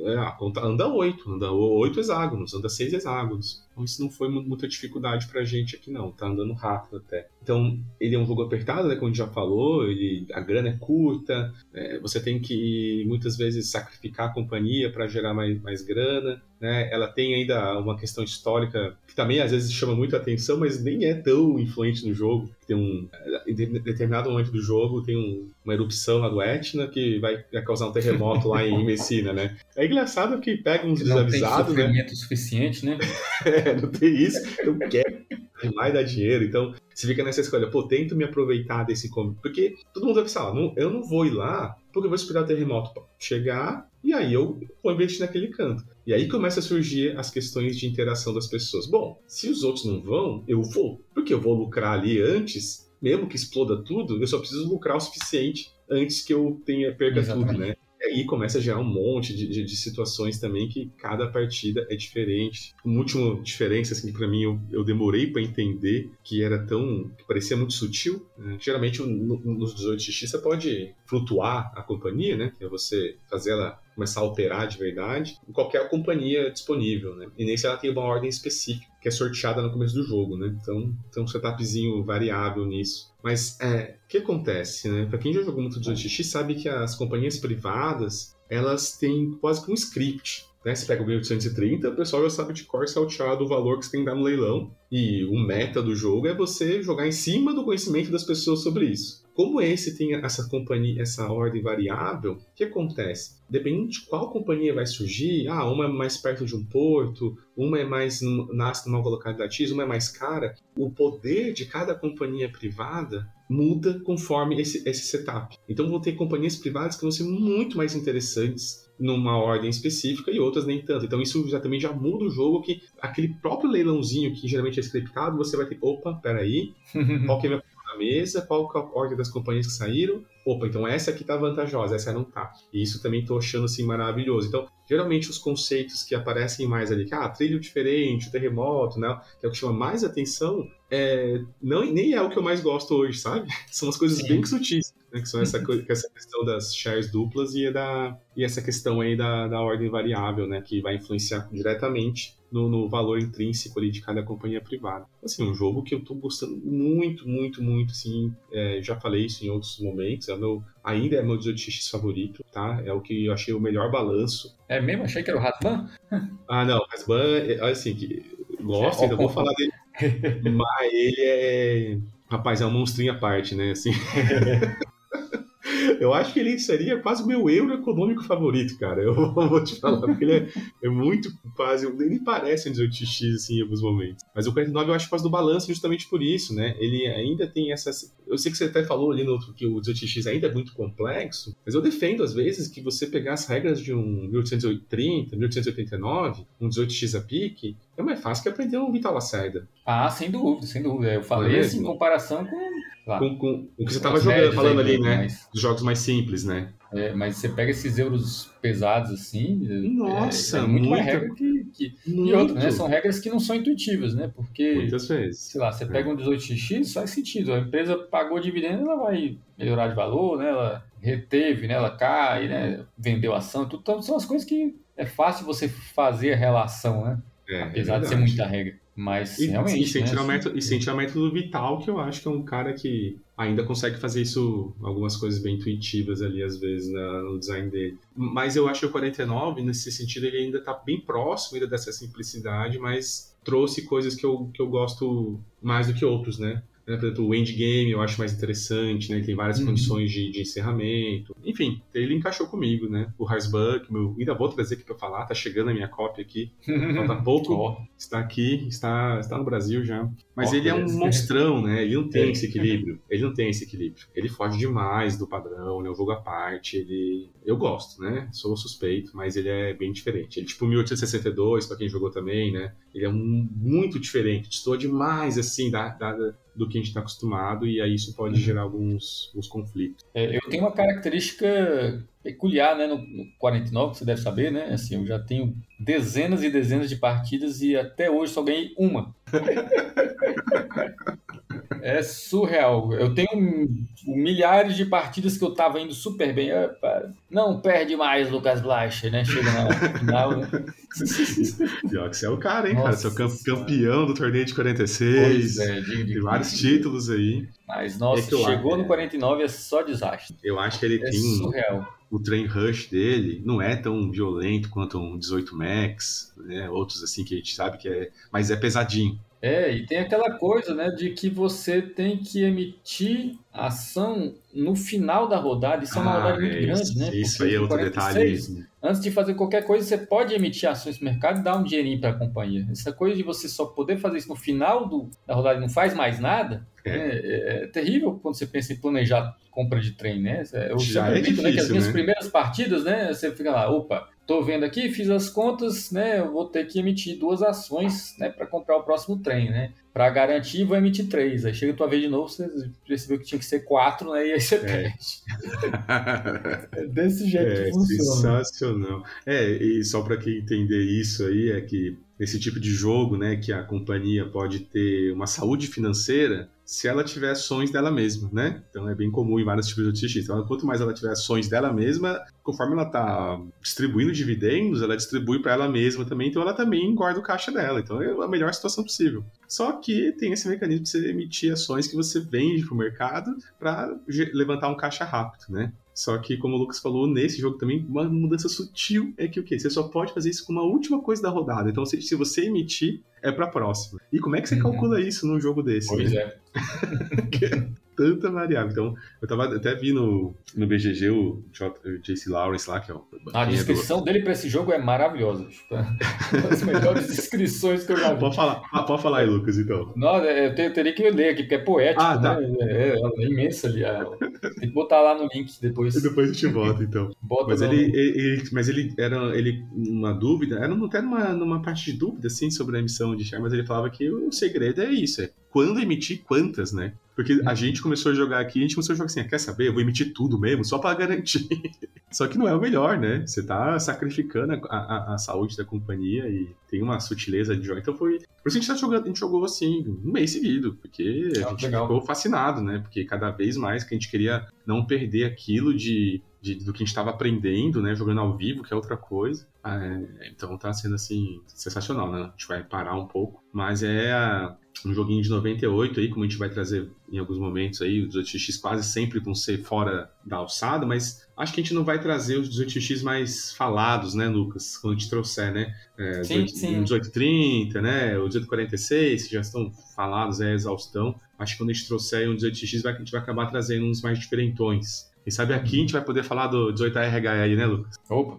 é, anda oito, anda oito hexágonos, anda seis hexágonos. Então isso não foi muita dificuldade pra gente aqui não, tá andando rápido até. Então ele é um jogo apertado, né, como a gente já falou, ele, a grana é curta, é, você tem que muitas vezes sacrificar a companhia para gerar mais, mais grana, né? Ela tem ainda uma questão histórica que também às vezes chama muito a atenção, mas nem é tão influente no jogo. Tem um em determinado momento do jogo tem um, uma erupção lá do Etna que vai, vai causar um terremoto lá em Messina, né? É engraçado que pega uns desavisados, né? Não tem suficiente, né? não tem isso. Então quer mais dar dinheiro. Então você fica nessa escolha, pô, tento me aproveitar desse porque todo mundo vai pensar, não, eu não vou ir lá porque eu vou esperar o terremoto chegar e aí eu vou investir naquele canto. E aí começa a surgir as questões de interação das pessoas. Bom, se os outros não vão, eu vou. Porque eu vou lucrar ali antes, mesmo que exploda tudo, eu só preciso lucrar o suficiente antes que eu tenha perca Exatamente. tudo, né? Aí começa a gerar um monte de, de, de, situações também que cada partida é diferente. Uma última diferença, assim, que pra mim eu, eu demorei para entender que era tão. que parecia muito sutil. Né? Geralmente no, nos 18x você pode flutuar a companhia, né? Que é você fazer ela começar a alterar de verdade, em qualquer companhia disponível, né? E nem se ela tem uma ordem específica que é sorteada no começo do jogo, né? Então tem um setupzinho variável nisso. Mas é, o que acontece, né? Para quem já jogou muito 18x sabe que as companhias privadas elas têm quase que um script. Né? Você pega o 1830, o pessoal já sabe de cor salteado o valor que você tem que dar no leilão. E o meta do jogo é você jogar em cima do conhecimento das pessoas sobre isso. Como esse tem essa companhia, essa ordem variável, o que acontece? Dependendo de qual companhia vai surgir, ah, uma é mais perto de um porto, uma é mais nasce numa localidade X, uma é mais cara, o poder de cada companhia privada muda conforme esse, esse setup. Então vão ter companhias privadas que vão ser muito mais interessantes numa ordem específica e outras nem tanto. Então isso já também já muda o jogo que aquele próprio leilãozinho que geralmente é scriptado, você vai ter, opa, peraí, qual que é a minha mesa, qual é a ordem das companhias que saíram. Opa, então essa aqui tá vantajosa, essa não tá. E isso também tô achando assim maravilhoso. Então, geralmente os conceitos que aparecem mais ali, que ah, trilho diferente, terremoto, né, que é o que chama mais atenção, é, não, nem é o que eu mais gosto hoje, sabe? São as coisas Sim. bem sutis, né, que são essa, essa questão das shares duplas e, da, e essa questão aí da, da ordem variável, né, que vai influenciar diretamente no, no, valor intrínseco ali de cada companhia privada. Assim, um jogo que eu tô gostando muito, muito, muito, assim, é, já falei isso em outros momentos, é meu, ainda é meu 18x favorito, tá? É o que eu achei o melhor balanço. É mesmo? Achei que era o Ratman? ah, não, o Ratman, é, assim, que, gosto, ainda vou falar dele, mas ele é... Rapaz, é um monstrinho à parte, né, assim... Eu acho que ele seria quase o meu euro econômico favorito, cara. Eu vou te falar, porque ele é, é muito quase. Ele parece um 18x assim, em alguns momentos. Mas o 49 eu acho quase do balanço justamente por isso, né? Ele ainda tem essas. Eu sei que você até falou ali no outro que o 18x ainda é muito complexo, mas eu defendo às vezes que você pegar as regras de um 1830, 1889, um 18x a pique, é mais fácil que aprender um Vital Lacerda. Ah, sem dúvida, sem dúvida. Eu falei é assim, em comparação com com, com, o que você estava jogando, falando ali, né? Mas... Dos jogos mais simples, né? É, mas você pega esses euros pesados assim. É, Nossa, é, é muito, mais regra que. que... E outra, né? São regras que não são intuitivas, né? Porque. Muitas vezes. Sei lá, você pega um 18x, faz sentido. A empresa pagou dividendo, ela vai melhorar de valor, né? Ela reteve, né? Ela cai, né? Vendeu ação, tudo. Então, são as coisas que é fácil você fazer a relação, né? É, Apesar é de ser muita regra. Mas e, realmente. E sem, né? tirar método, e sem tirar método vital, que eu acho que é um cara que ainda consegue fazer isso, algumas coisas bem intuitivas ali, às vezes, na, no design dele. Mas eu acho que o 49, nesse sentido, ele ainda está bem próximo ainda dessa simplicidade, mas trouxe coisas que eu, que eu gosto mais do que outros, né? Né? Por exemplo, o endgame eu acho mais interessante, né? Ele tem várias uhum. condições de, de, encerramento. Enfim, ele encaixou comigo, né? O Harsbuck, meu, ainda vou trazer aqui para falar, tá chegando a minha cópia aqui. Falta pouco. oh. Está aqui, está, está no Brasil já. Mas oh, ele é um monstrão, né? Ele não tem esse equilíbrio. Ele não tem esse equilíbrio. Ele foge demais do padrão, né? O jogo à parte, ele... Eu gosto, né? Sou suspeito, mas ele é bem diferente. Ele, tipo, 1862, para quem jogou também, né? Ele é um, muito diferente. Estou demais, assim, da, da do que a gente está acostumado e aí isso pode uhum. gerar alguns, alguns conflitos. É, eu tenho uma característica peculiar, né, no, no 49, que você deve saber, né? Assim, eu já tenho dezenas e dezenas de partidas e até hoje só ganhei uma. É surreal. Eu tenho milhares de partidas que eu tava indo super bem. Opa, não perde mais, Lucas Blacher, né? Chega na final. Né? Pior que você é o cara, hein, Nossa, cara? Você é o campeão do torneio de 46. É, de, de, tem vários títulos aí. Mas, nossa, é chegou no 49 é só desastre. Eu acho que ele é tem. Surreal o train rush dele não é tão violento quanto um 18 Max, né? Outros assim que a gente sabe que é, mas é pesadinho. É, e tem aquela coisa, né, de que você tem que emitir ação no final da rodada. Isso ah, é uma ah, rodada muito é grande, né? Isso aí é outro 46, detalhe. Antes de fazer qualquer coisa, você pode emitir ações no mercado e dar um dinheirinho para a companhia. Essa coisa de você só poder fazer isso no final do, da rodada e não faz mais nada, é. Né, é, é terrível quando você pensa em planejar compra de trem, né? Eu Já é difícil, né, que as minhas né? primeiras partidas, né, você fica lá, opa, Estou vendo aqui, fiz as contas, né? Eu vou ter que emitir duas ações, né, para comprar o próximo trem, né? Para garantir, vou emitir três. Aí chega a tua vez de novo, você percebeu que tinha que ser quatro, né? E aí você é. perde. é desse jeito é, que funciona. Sensacional. É, e só para quem entender isso aí, é que nesse tipo de jogo, né, que a companhia pode ter uma saúde financeira, se ela tiver ações dela mesma, né? Então é bem comum em vários tipos de OTX. Então, quanto mais ela tiver ações dela mesma, conforme ela está distribuindo dividendos, ela distribui para ela mesma também, então ela também engorda o caixa dela. Então é a melhor situação possível. Só que tem esse mecanismo de você emitir ações que você vende para o mercado para levantar um caixa rápido, né? Só que, como o Lucas falou, nesse jogo também, uma mudança sutil é que o quê? Você só pode fazer isso com uma última coisa da rodada. Então, se, se você emitir, é pra próxima. E como é que você uhum. calcula isso num jogo desse? Pois né? é. tanta variável. Então, eu tava até vi no, no BGG o, JC Lawrence lá, que é o. A descrição do... dele para esse jogo é maravilhosa. Tipo, é uma das melhores descrições que eu já vi. Pode falar, pode falar aí, Lucas, então. Não, é, eu, eu teria que ler aqui, porque é poético, ah, tá. né? É, é, é imensa ali. tem que botar lá no link depois. Depois a gente volta, então. Bota mas, ele, ele, mas ele era ele, uma dúvida, era até numa, numa parte de dúvida, assim, sobre a emissão de share, mas ele falava que o segredo é isso, é quando emitir quantas, né? Porque a gente começou a jogar aqui, a gente começou a jogar assim, ah, quer saber? Eu vou emitir tudo mesmo, só para garantir. só que não é o melhor, né? Você tá sacrificando a, a, a, saúde da companhia e tem uma sutileza de jogo. Então foi. Por isso a gente tá jogando, a gente jogou assim, um mês seguido, porque a gente legal. ficou fascinado, né? Porque cada vez mais que a gente queria não perder aquilo de, de do que a gente estava aprendendo, né? Jogando ao vivo, que é outra coisa. É, então tá sendo assim, sensacional, né? A gente vai parar um pouco. Mas é a um joguinho de 98 aí, como a gente vai trazer em alguns momentos aí, os 18x quase sempre vão ser fora da alçada, mas acho que a gente não vai trazer os 18x mais falados, né, Lucas? Quando a gente trouxer, né? É, sim, 18, sim. 1830, né? O 1846, que já estão falados, é exaustão. Acho que quando a gente trouxer um 18x, a gente vai acabar trazendo uns mais diferentões. Quem sabe aqui a gente vai poder falar do 18RH aí, né, Lucas? Opa!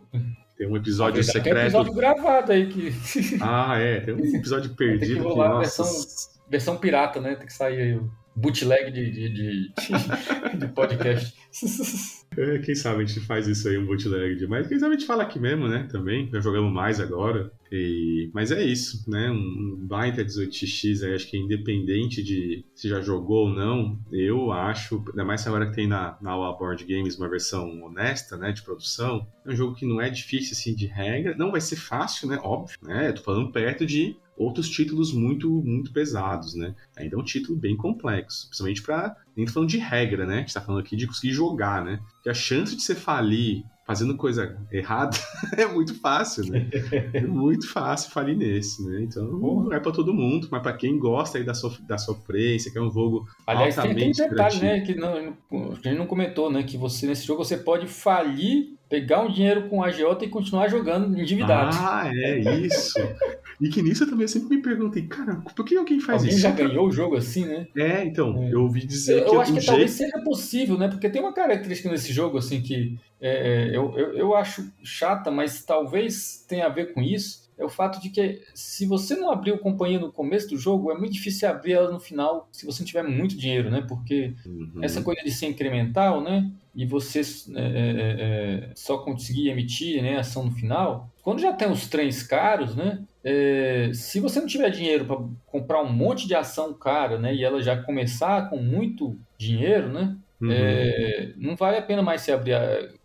Tem um episódio secreto. Tem um episódio gravado aí que. Ah, é. Tem um episódio perdido. Tem que rolar que, versão, versão pirata, né? Tem que sair aí o bootleg de, de, de, de podcast. É, quem sabe a gente faz isso aí, um bootleg de. Mas quem sabe a gente fala aqui mesmo, né? Também. Já jogamos mais agora. E... Mas é isso, né? Um baita 18x aí, acho que é independente de se já jogou ou não, eu acho, ainda mais agora que tem na, na All Board Games uma versão honesta, né? De produção. É um jogo que não é difícil assim de regra. Não vai ser fácil, né? Óbvio, né? Eu tô falando perto de outros títulos muito muito pesados, né? Ainda é um título bem complexo, principalmente para nem falando de regra, né? A gente tá falando aqui de conseguir jogar, né? Que a chance de você falir fazendo coisa errada é muito fácil, né? É muito fácil falir nesse, né? Então, não é para todo mundo, mas para quem gosta aí da, sof da sofrência, que é um jogo Aliás, altamente tem, tem detalhe, né, que não, a gente não comentou, né, que você nesse jogo você pode falir pegar um dinheiro com a agiota e continuar jogando endividado. Ah, é isso. e que nisso eu também sempre me perguntei, cara, por que alguém faz alguém isso? já ganhou o jogo assim, né? É, então, é. eu ouvi dizer eu, que... Eu acho que jeito... talvez seja possível, né? Porque tem uma característica nesse jogo, assim, que é, é, eu, eu, eu acho chata, mas talvez tenha a ver com isso, é o fato de que se você não abriu companhia no começo do jogo, é muito difícil abrir ela no final se você não tiver muito dinheiro, né? Porque uhum. essa coisa de ser incremental, né? E você é, é, é, só conseguir emitir né, ação no final, quando já tem os trens caros, né? É, se você não tiver dinheiro para comprar um monte de ação cara, né? E ela já começar com muito dinheiro, né? Uhum. É, não vale a pena mais se abrir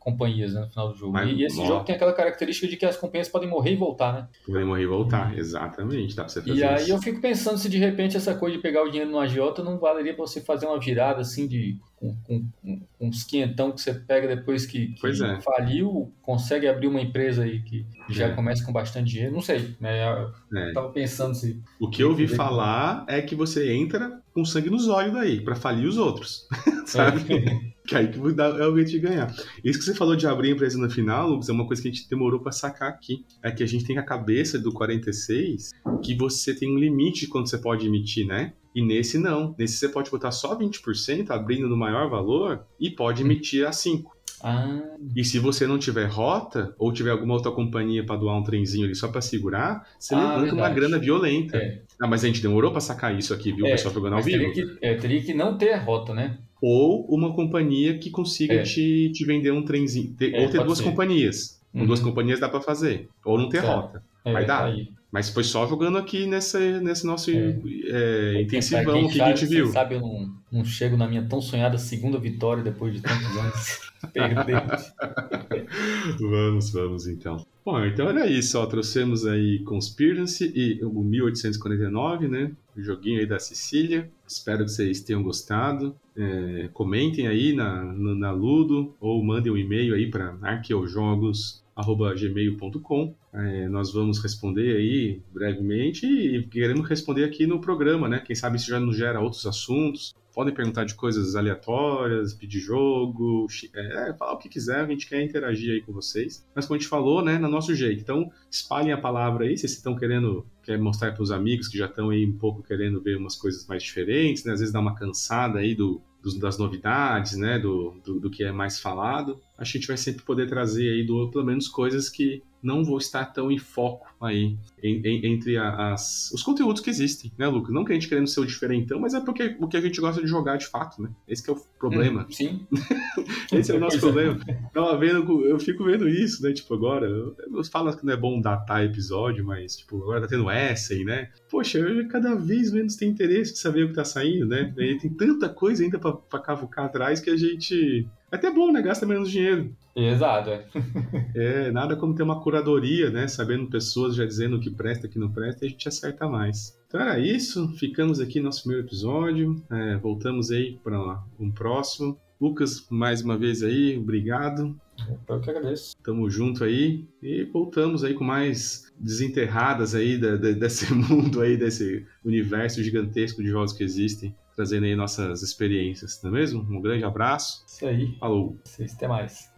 companhias né, no final do jogo. Mas, e, esse jogo tem aquela característica de que as companhias podem morrer e voltar, né? Podem morrer e voltar, exatamente. Dá pra você fazer e isso. aí eu fico pensando se de repente essa coisa de pegar o dinheiro no agiota não valeria para você fazer uma virada assim de com, com, com uns quinhentão que você pega depois que, que é. faliu, consegue abrir uma empresa aí que já é. começa com bastante dinheiro. Não sei, né? Eu é. tava pensando se. O que eu ouvi falar é que você entra com sangue nos olhos daí, para falir os outros. sabe? Que aí que é o jeito de ganhar. Isso que você falou de abrir a empresa no final, Lucas, é uma coisa que a gente demorou para sacar aqui. É que a gente tem a cabeça do 46 que você tem um limite de quando você pode emitir, né? E nesse não. Nesse você pode botar só 20%, abrindo no maior valor, e pode emitir a 5%. Ah. E se você não tiver rota, ou tiver alguma outra companhia para doar um trenzinho ali só para segurar, você ah, levanta verdade. uma grana violenta. É. Ah, mas a gente demorou para sacar isso aqui, viu? É, o pessoal jogando ao vivo. Teria que, é, teria que não ter rota, né? Ou uma companhia que consiga é. te, te vender um trenzinho. É, ou ter duas ser. companhias. Com uhum. duas companhias dá para fazer. Ou não ter rota. É, Vai dar. Tá Mas foi só jogando aqui nessa, nesse nosso é. é intensivão que a gente viu. sabe, eu não, não chego na minha tão sonhada segunda vitória depois de tantos anos. vamos, vamos então. Bom, então era isso, ó. Trouxemos aí Conspiracy e o 1849, né? O joguinho aí da Sicília. Espero que vocês tenham gostado. É, comentem aí na, na, na, Ludo ou mandem um e-mail aí para arqueojogos.gmail.com. É, nós vamos responder aí brevemente e queremos responder aqui no programa, né? Quem sabe isso já nos gera outros assuntos podem perguntar de coisas aleatórias, pedir jogo, é, falar o que quiser, a gente quer interagir aí com vocês. Mas como a gente falou, né, no nosso jeito. Então, espalhem a palavra aí, se vocês estão querendo quer mostrar para os amigos que já estão aí um pouco querendo ver umas coisas mais diferentes, né? Às vezes dá uma cansada aí do, das novidades, né? Do, do, do, que é mais falado. A gente vai sempre poder trazer aí do, pelo menos coisas que não vou estar tão em foco aí em, em, entre as, os conteúdos que existem, né, Lucas? Não que a gente querendo ser o diferentão, mas é porque o que a gente gosta de jogar de fato, né? Esse é o problema. Hum, sim. Esse é o nosso problema. Tava vendo, eu fico vendo isso, né? Tipo, agora, eu, eu falo que não é bom datar episódio, mas, tipo, agora tá tendo Essen, né? Poxa, eu cada vez menos tenho interesse de saber o que tá saindo, né? E tem tanta coisa ainda pra, pra cavucar atrás que a gente é até bom, né? Gasta menos dinheiro. Exato. É. é, nada como ter uma curadoria, né? Sabendo pessoas já dizendo o que presta e o que não presta, e a gente acerta mais. Então era isso. Ficamos aqui no nosso primeiro episódio. É, voltamos aí para um próximo. Lucas, mais uma vez aí, obrigado. Eu que agradeço. Tamo junto aí e voltamos aí com mais desenterradas aí da, da, desse mundo aí, desse universo gigantesco de jogos que existem trazendo aí nossas experiências, não é mesmo? Um grande abraço. Isso aí. Falou. Até mais.